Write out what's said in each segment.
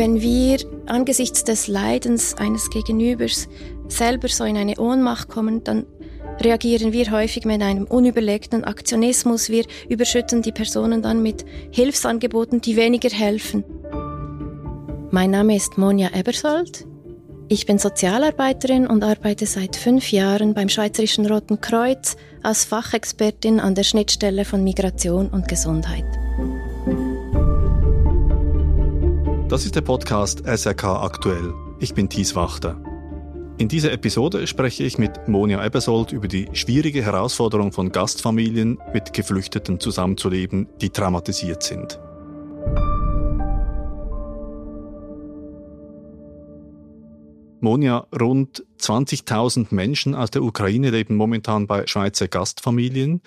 Wenn wir angesichts des Leidens eines Gegenübers selber so in eine Ohnmacht kommen, dann reagieren wir häufig mit einem unüberlegten Aktionismus. Wir überschütten die Personen dann mit Hilfsangeboten, die weniger helfen. Mein Name ist Monja Ebersold. Ich bin Sozialarbeiterin und arbeite seit fünf Jahren beim Schweizerischen Roten Kreuz als Fachexpertin an der Schnittstelle von Migration und Gesundheit. Das ist der Podcast SRK Aktuell. Ich bin Thies Wachter. In dieser Episode spreche ich mit Monja Ebersold über die schwierige Herausforderung von Gastfamilien, mit Geflüchteten zusammenzuleben, die traumatisiert sind. Monja, rund 20.000 Menschen aus der Ukraine leben momentan bei Schweizer Gastfamilien.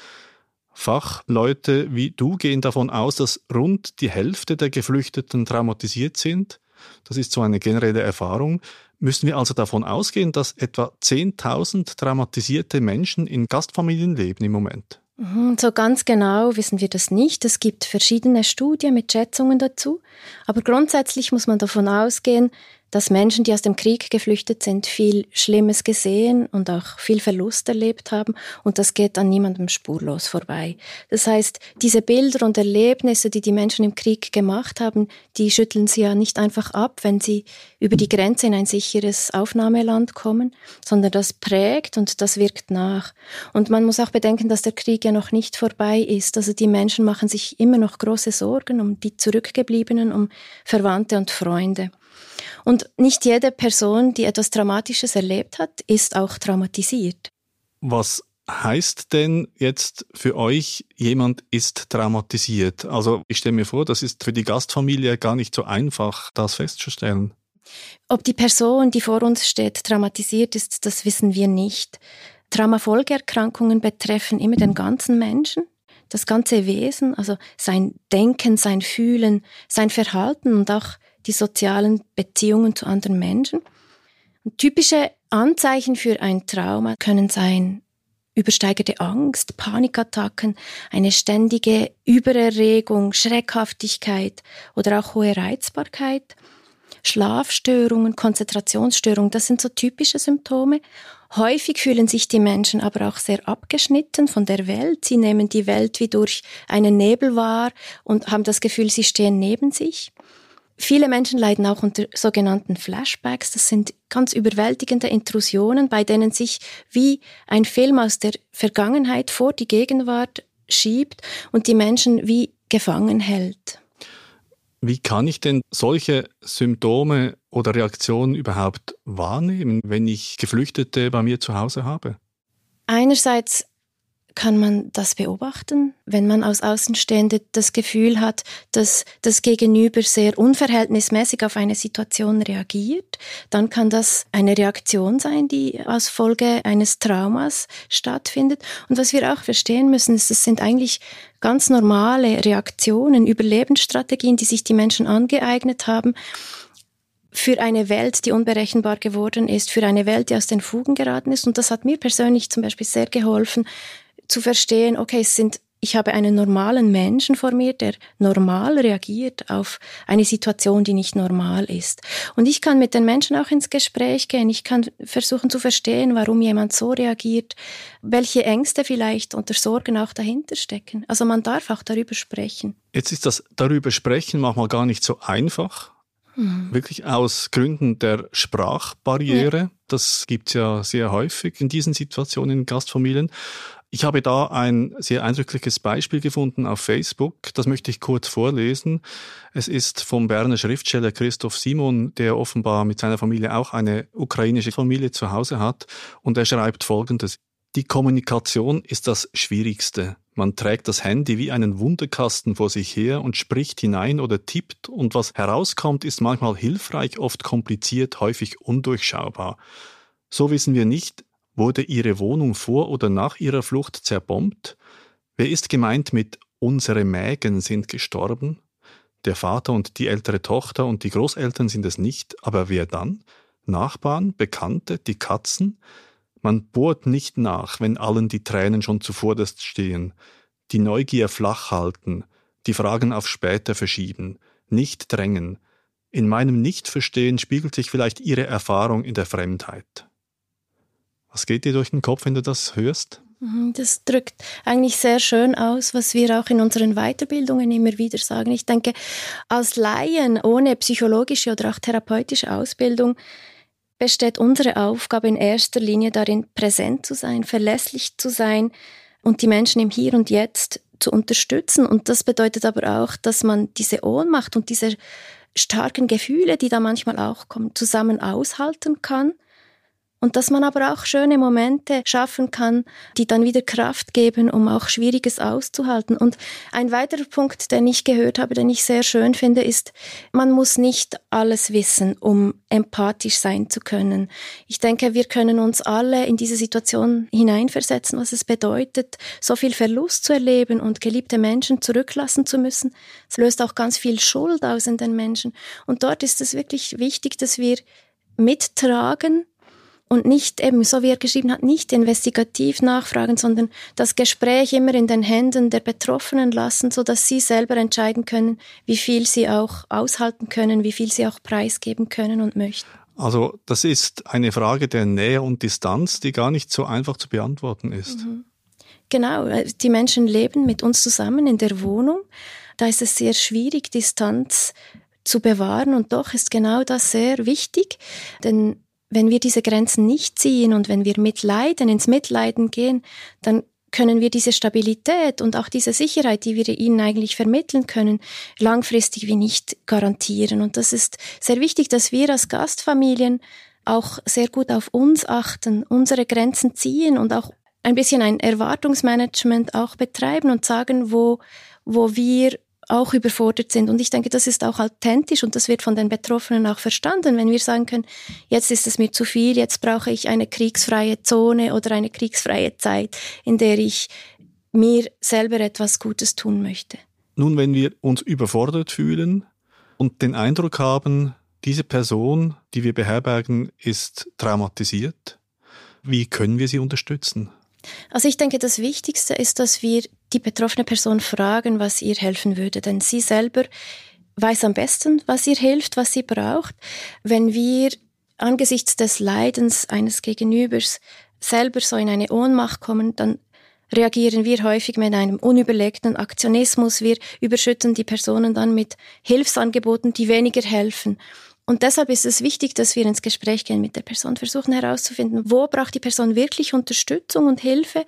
Fachleute wie du gehen davon aus, dass rund die Hälfte der Geflüchteten traumatisiert sind. Das ist so eine generelle Erfahrung. Müssen wir also davon ausgehen, dass etwa 10.000 traumatisierte Menschen in Gastfamilien leben im Moment? Mhm, so ganz genau wissen wir das nicht. Es gibt verschiedene Studien mit Schätzungen dazu. Aber grundsätzlich muss man davon ausgehen, dass Menschen, die aus dem Krieg geflüchtet sind, viel Schlimmes gesehen und auch viel Verlust erlebt haben und das geht an niemandem spurlos vorbei. Das heißt, diese Bilder und Erlebnisse, die die Menschen im Krieg gemacht haben, die schütteln sie ja nicht einfach ab, wenn sie über die Grenze in ein sicheres Aufnahmeland kommen, sondern das prägt und das wirkt nach. Und man muss auch bedenken, dass der Krieg ja noch nicht vorbei ist. Also die Menschen machen sich immer noch große Sorgen um die Zurückgebliebenen, um Verwandte und Freunde. Und nicht jede Person, die etwas Traumatisches erlebt hat, ist auch traumatisiert. Was heißt denn jetzt für euch, jemand ist traumatisiert? Also ich stelle mir vor, das ist für die Gastfamilie gar nicht so einfach, das festzustellen. Ob die Person, die vor uns steht, traumatisiert ist, das wissen wir nicht. Traumafolgeerkrankungen betreffen immer den ganzen Menschen, das ganze Wesen, also sein Denken, sein Fühlen, sein Verhalten und auch die sozialen Beziehungen zu anderen Menschen. Und typische Anzeichen für ein Trauma können sein übersteigerte Angst, Panikattacken, eine ständige Übererregung, Schreckhaftigkeit oder auch hohe Reizbarkeit, Schlafstörungen, Konzentrationsstörungen, das sind so typische Symptome. Häufig fühlen sich die Menschen aber auch sehr abgeschnitten von der Welt. Sie nehmen die Welt wie durch einen Nebel wahr und haben das Gefühl, sie stehen neben sich. Viele Menschen leiden auch unter sogenannten Flashbacks. Das sind ganz überwältigende Intrusionen, bei denen sich wie ein Film aus der Vergangenheit vor die Gegenwart schiebt und die Menschen wie gefangen hält. Wie kann ich denn solche Symptome oder Reaktionen überhaupt wahrnehmen, wenn ich Geflüchtete bei mir zu Hause habe? Einerseits kann man das beobachten, wenn man als Außenstehende das Gefühl hat, dass das Gegenüber sehr unverhältnismäßig auf eine Situation reagiert, dann kann das eine Reaktion sein, die als Folge eines Traumas stattfindet. Und was wir auch verstehen müssen, ist, es sind eigentlich ganz normale Reaktionen, Überlebensstrategien, die sich die Menschen angeeignet haben, für eine Welt, die unberechenbar geworden ist, für eine Welt, die aus den Fugen geraten ist. Und das hat mir persönlich zum Beispiel sehr geholfen, zu verstehen, okay, es sind ich habe einen normalen Menschen vor mir, der normal reagiert auf eine Situation, die nicht normal ist. Und ich kann mit den Menschen auch ins Gespräch gehen. Ich kann versuchen zu verstehen, warum jemand so reagiert, welche Ängste vielleicht unter Sorgen auch dahinter stecken. Also man darf auch darüber sprechen. Jetzt ist das darüber sprechen manchmal gar nicht so einfach. Mhm. Wirklich aus Gründen der Sprachbarriere. Ja. Das gibt's ja sehr häufig in diesen Situationen in Gastfamilien. Ich habe da ein sehr eindrückliches Beispiel gefunden auf Facebook. Das möchte ich kurz vorlesen. Es ist vom Berner Schriftsteller Christoph Simon, der offenbar mit seiner Familie auch eine ukrainische Familie zu Hause hat. Und er schreibt Folgendes. Die Kommunikation ist das Schwierigste. Man trägt das Handy wie einen Wunderkasten vor sich her und spricht hinein oder tippt und was herauskommt, ist manchmal hilfreich, oft kompliziert, häufig undurchschaubar. So wissen wir nicht, Wurde ihre Wohnung vor oder nach ihrer Flucht zerbombt? Wer ist gemeint mit unsere Mägen sind gestorben? Der Vater und die ältere Tochter und die Großeltern sind es nicht, aber wer dann? Nachbarn, Bekannte, die Katzen? Man bohrt nicht nach, wenn allen die Tränen schon zuvorderst stehen, die Neugier flach halten, die Fragen auf später verschieben, nicht drängen. in meinem Nichtverstehen spiegelt sich vielleicht ihre Erfahrung in der Fremdheit. Was geht dir durch den Kopf, wenn du das hörst? Mhm, das drückt eigentlich sehr schön aus, was wir auch in unseren Weiterbildungen immer wieder sagen. Ich denke, als Laien ohne psychologische oder auch therapeutische Ausbildung besteht unsere Aufgabe in erster Linie darin, präsent zu sein, verlässlich zu sein und die Menschen im Hier und Jetzt zu unterstützen. Und das bedeutet aber auch, dass man diese Ohnmacht und diese starken Gefühle, die da manchmal auch kommen, zusammen aushalten kann und dass man aber auch schöne Momente schaffen kann, die dann wieder Kraft geben, um auch Schwieriges auszuhalten. Und ein weiterer Punkt, den ich gehört habe, den ich sehr schön finde, ist, man muss nicht alles wissen, um empathisch sein zu können. Ich denke, wir können uns alle in diese Situation hineinversetzen, was es bedeutet, so viel Verlust zu erleben und geliebte Menschen zurücklassen zu müssen. Es löst auch ganz viel Schuld aus in den Menschen. Und dort ist es wirklich wichtig, dass wir mittragen, und nicht eben, so wie er geschrieben hat, nicht investigativ nachfragen, sondern das Gespräch immer in den Händen der Betroffenen lassen, so dass sie selber entscheiden können, wie viel sie auch aushalten können, wie viel sie auch preisgeben können und möchten. Also das ist eine Frage der Nähe und Distanz, die gar nicht so einfach zu beantworten ist. Mhm. Genau, äh, die Menschen leben mit uns zusammen in der Wohnung. Da ist es sehr schwierig, Distanz zu bewahren und doch ist genau das sehr wichtig, denn wenn wir diese Grenzen nicht ziehen und wenn wir mitleiden, ins Mitleiden gehen, dann können wir diese Stabilität und auch diese Sicherheit, die wir ihnen eigentlich vermitteln können, langfristig wie nicht garantieren. Und das ist sehr wichtig, dass wir als Gastfamilien auch sehr gut auf uns achten, unsere Grenzen ziehen und auch ein bisschen ein Erwartungsmanagement auch betreiben und sagen, wo, wo wir auch überfordert sind. Und ich denke, das ist auch authentisch und das wird von den Betroffenen auch verstanden, wenn wir sagen können, jetzt ist es mir zu viel, jetzt brauche ich eine kriegsfreie Zone oder eine kriegsfreie Zeit, in der ich mir selber etwas Gutes tun möchte. Nun, wenn wir uns überfordert fühlen und den Eindruck haben, diese Person, die wir beherbergen, ist traumatisiert, wie können wir sie unterstützen? Also ich denke, das Wichtigste ist, dass wir die betroffene Person fragen, was ihr helfen würde, denn sie selber weiß am besten, was ihr hilft, was sie braucht. Wenn wir angesichts des Leidens eines Gegenübers selber so in eine Ohnmacht kommen, dann reagieren wir häufig mit einem unüberlegten Aktionismus. Wir überschütten die Personen dann mit Hilfsangeboten, die weniger helfen. Und deshalb ist es wichtig, dass wir ins Gespräch gehen mit der Person, versuchen herauszufinden, wo braucht die Person wirklich Unterstützung und Hilfe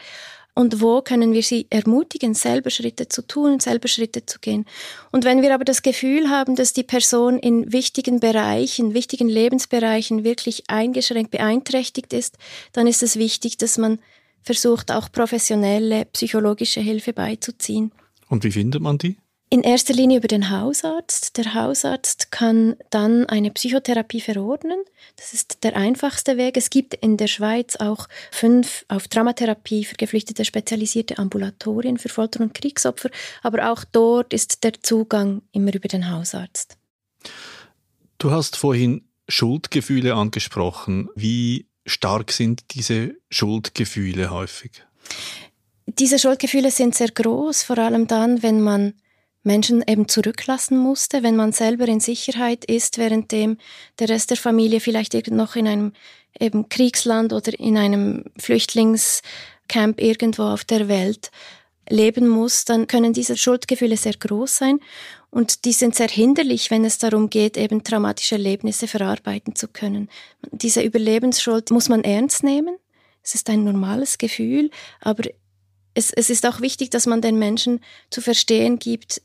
und wo können wir sie ermutigen, selber Schritte zu tun, selber Schritte zu gehen. Und wenn wir aber das Gefühl haben, dass die Person in wichtigen Bereichen, wichtigen Lebensbereichen wirklich eingeschränkt, beeinträchtigt ist, dann ist es wichtig, dass man versucht, auch professionelle psychologische Hilfe beizuziehen. Und wie findet man die? In erster Linie über den Hausarzt. Der Hausarzt kann dann eine Psychotherapie verordnen. Das ist der einfachste Weg. Es gibt in der Schweiz auch fünf auf Traumatherapie für Geflüchtete spezialisierte Ambulatorien für Folter- und Kriegsopfer. Aber auch dort ist der Zugang immer über den Hausarzt. Du hast vorhin Schuldgefühle angesprochen. Wie stark sind diese Schuldgefühle häufig? Diese Schuldgefühle sind sehr groß, vor allem dann, wenn man Menschen eben zurücklassen musste, wenn man selber in Sicherheit ist, währenddem der Rest der Familie vielleicht noch in einem eben Kriegsland oder in einem Flüchtlingscamp irgendwo auf der Welt leben muss, dann können diese Schuldgefühle sehr groß sein und die sind sehr hinderlich, wenn es darum geht, eben traumatische Erlebnisse verarbeiten zu können. Diese Überlebensschuld muss man ernst nehmen. Es ist ein normales Gefühl, aber es, es ist auch wichtig, dass man den Menschen zu verstehen gibt,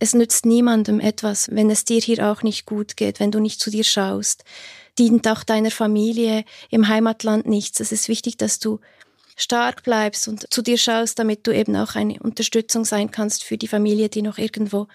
es nützt niemandem etwas, wenn es dir hier auch nicht gut geht, wenn du nicht zu dir schaust. Dient auch deiner Familie im Heimatland nichts. Es ist wichtig, dass du stark bleibst und zu dir schaust, damit du eben auch eine Unterstützung sein kannst für die Familie, die noch irgendwo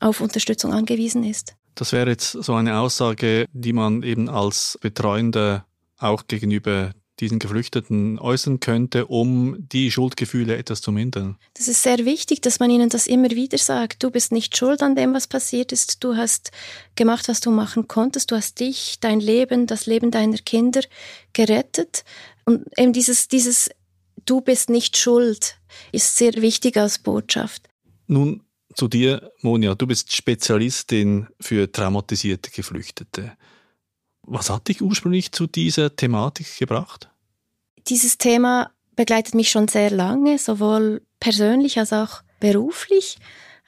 auf Unterstützung angewiesen ist. Das wäre jetzt so eine Aussage, die man eben als Betreuender auch gegenüber diesen Geflüchteten äußern könnte, um die Schuldgefühle etwas zu mindern? Das ist sehr wichtig, dass man ihnen das immer wieder sagt. Du bist nicht schuld an dem, was passiert ist. Du hast gemacht, was du machen konntest. Du hast dich, dein Leben, das Leben deiner Kinder gerettet. Und eben dieses, dieses Du bist nicht schuld ist sehr wichtig als Botschaft. Nun zu dir, Monja. Du bist Spezialistin für traumatisierte Geflüchtete. Was hat dich ursprünglich zu dieser Thematik gebracht? Dieses Thema begleitet mich schon sehr lange, sowohl persönlich als auch beruflich.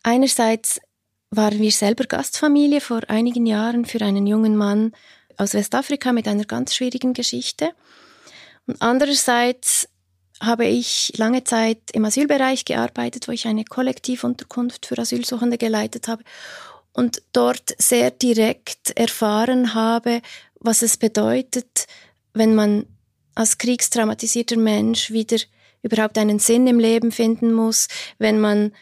Einerseits waren wir selber Gastfamilie vor einigen Jahren für einen jungen Mann aus Westafrika mit einer ganz schwierigen Geschichte. Und andererseits habe ich lange Zeit im Asylbereich gearbeitet, wo ich eine Kollektivunterkunft für Asylsuchende geleitet habe und dort sehr direkt erfahren habe, was es bedeutet, wenn man als kriegstraumatisierter Mensch wieder überhaupt einen Sinn im Leben finden muss, wenn man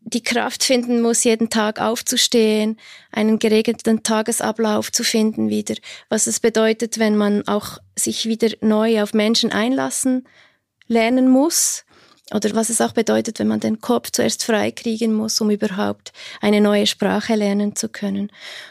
die Kraft finden muss, jeden Tag aufzustehen, einen geregelten Tagesablauf zu finden wieder, was es bedeutet, wenn man auch sich wieder neu auf Menschen einlassen lernen muss oder was es auch bedeutet, wenn man den Kopf zuerst freikriegen muss, um überhaupt eine neue Sprache lernen zu können.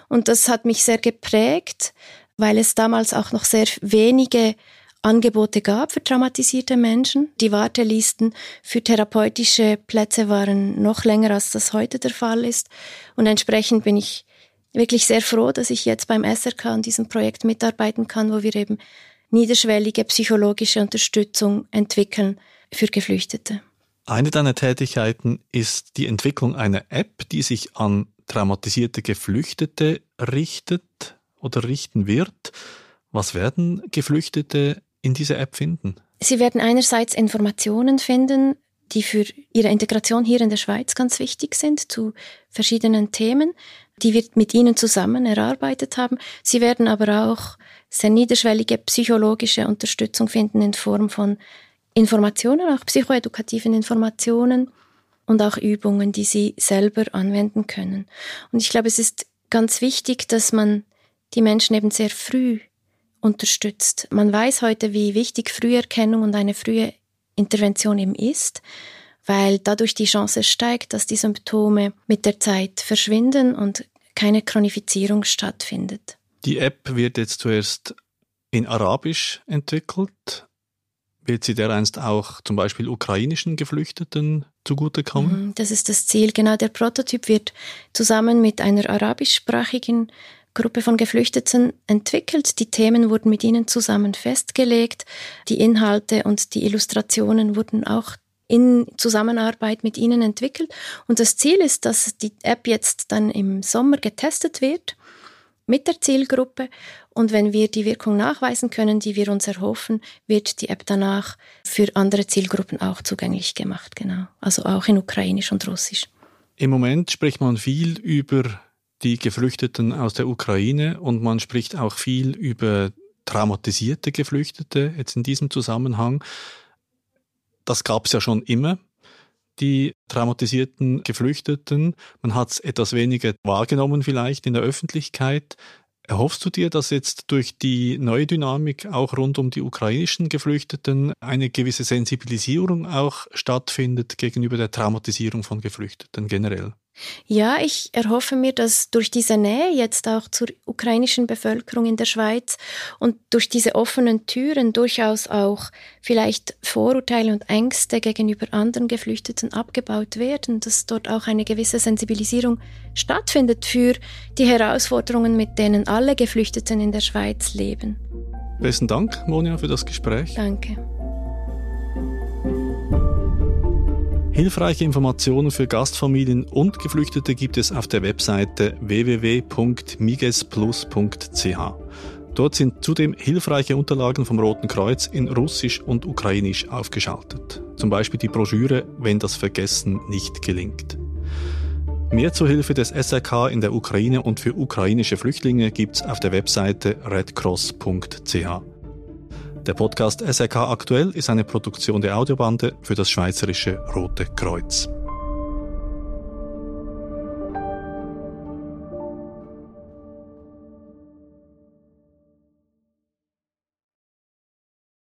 Und das hat mich sehr geprägt, weil es damals auch noch sehr wenige Angebote gab für traumatisierte Menschen. Die Wartelisten für therapeutische Plätze waren noch länger, als das heute der Fall ist. Und entsprechend bin ich wirklich sehr froh, dass ich jetzt beim SRK an diesem Projekt mitarbeiten kann, wo wir eben niederschwellige psychologische Unterstützung entwickeln für Geflüchtete. Eine deiner Tätigkeiten ist die Entwicklung einer App, die sich an traumatisierte Geflüchtete richtet oder richten wird. Was werden Geflüchtete in dieser App finden? Sie werden einerseits Informationen finden, die für ihre Integration hier in der Schweiz ganz wichtig sind, zu verschiedenen Themen, die wir mit ihnen zusammen erarbeitet haben. Sie werden aber auch sehr niederschwellige psychologische Unterstützung finden in Form von Informationen, auch psychoedukativen Informationen und auch Übungen, die sie selber anwenden können. Und ich glaube, es ist ganz wichtig, dass man die Menschen eben sehr früh unterstützt. Man weiß heute, wie wichtig Früherkennung und eine frühe Intervention eben ist, weil dadurch die Chance steigt, dass die Symptome mit der Zeit verschwinden und keine Chronifizierung stattfindet. Die App wird jetzt zuerst in Arabisch entwickelt. Wird sie dereinst auch zum Beispiel ukrainischen Geflüchteten zugutekommen? Mhm, das ist das Ziel. Genau, der Prototyp wird zusammen mit einer arabischsprachigen Gruppe von Geflüchteten entwickelt. Die Themen wurden mit ihnen zusammen festgelegt. Die Inhalte und die Illustrationen wurden auch in Zusammenarbeit mit ihnen entwickelt. Und das Ziel ist, dass die App jetzt dann im Sommer getestet wird mit der Zielgruppe. Und wenn wir die Wirkung nachweisen können, die wir uns erhoffen, wird die App danach für andere Zielgruppen auch zugänglich gemacht. Genau. Also auch in Ukrainisch und Russisch. Im Moment spricht man viel über die Geflüchteten aus der Ukraine und man spricht auch viel über traumatisierte Geflüchtete jetzt in diesem Zusammenhang. Das gab es ja schon immer, die traumatisierten Geflüchteten. Man hat es etwas weniger wahrgenommen vielleicht in der Öffentlichkeit. Erhoffst du dir, dass jetzt durch die neue Dynamik auch rund um die ukrainischen Geflüchteten eine gewisse Sensibilisierung auch stattfindet gegenüber der Traumatisierung von Geflüchteten generell? Ja, ich erhoffe mir, dass durch diese Nähe jetzt auch zur ukrainischen Bevölkerung in der Schweiz und durch diese offenen Türen durchaus auch vielleicht Vorurteile und Ängste gegenüber anderen Geflüchteten abgebaut werden, dass dort auch eine gewisse Sensibilisierung stattfindet für die Herausforderungen, mit denen alle Geflüchteten in der Schweiz leben. Besten Dank, Monja, für das Gespräch. Danke. Hilfreiche Informationen für Gastfamilien und Geflüchtete gibt es auf der Webseite www.migesplus.ch. Dort sind zudem hilfreiche Unterlagen vom Roten Kreuz in Russisch und Ukrainisch aufgeschaltet. Zum Beispiel die Broschüre Wenn das Vergessen nicht gelingt. Mehr zur Hilfe des SRK in der Ukraine und für ukrainische Flüchtlinge gibt's auf der Webseite redcross.ch. Der Podcast SRK Aktuell ist eine Produktion der Audiobande für das Schweizerische Rote Kreuz.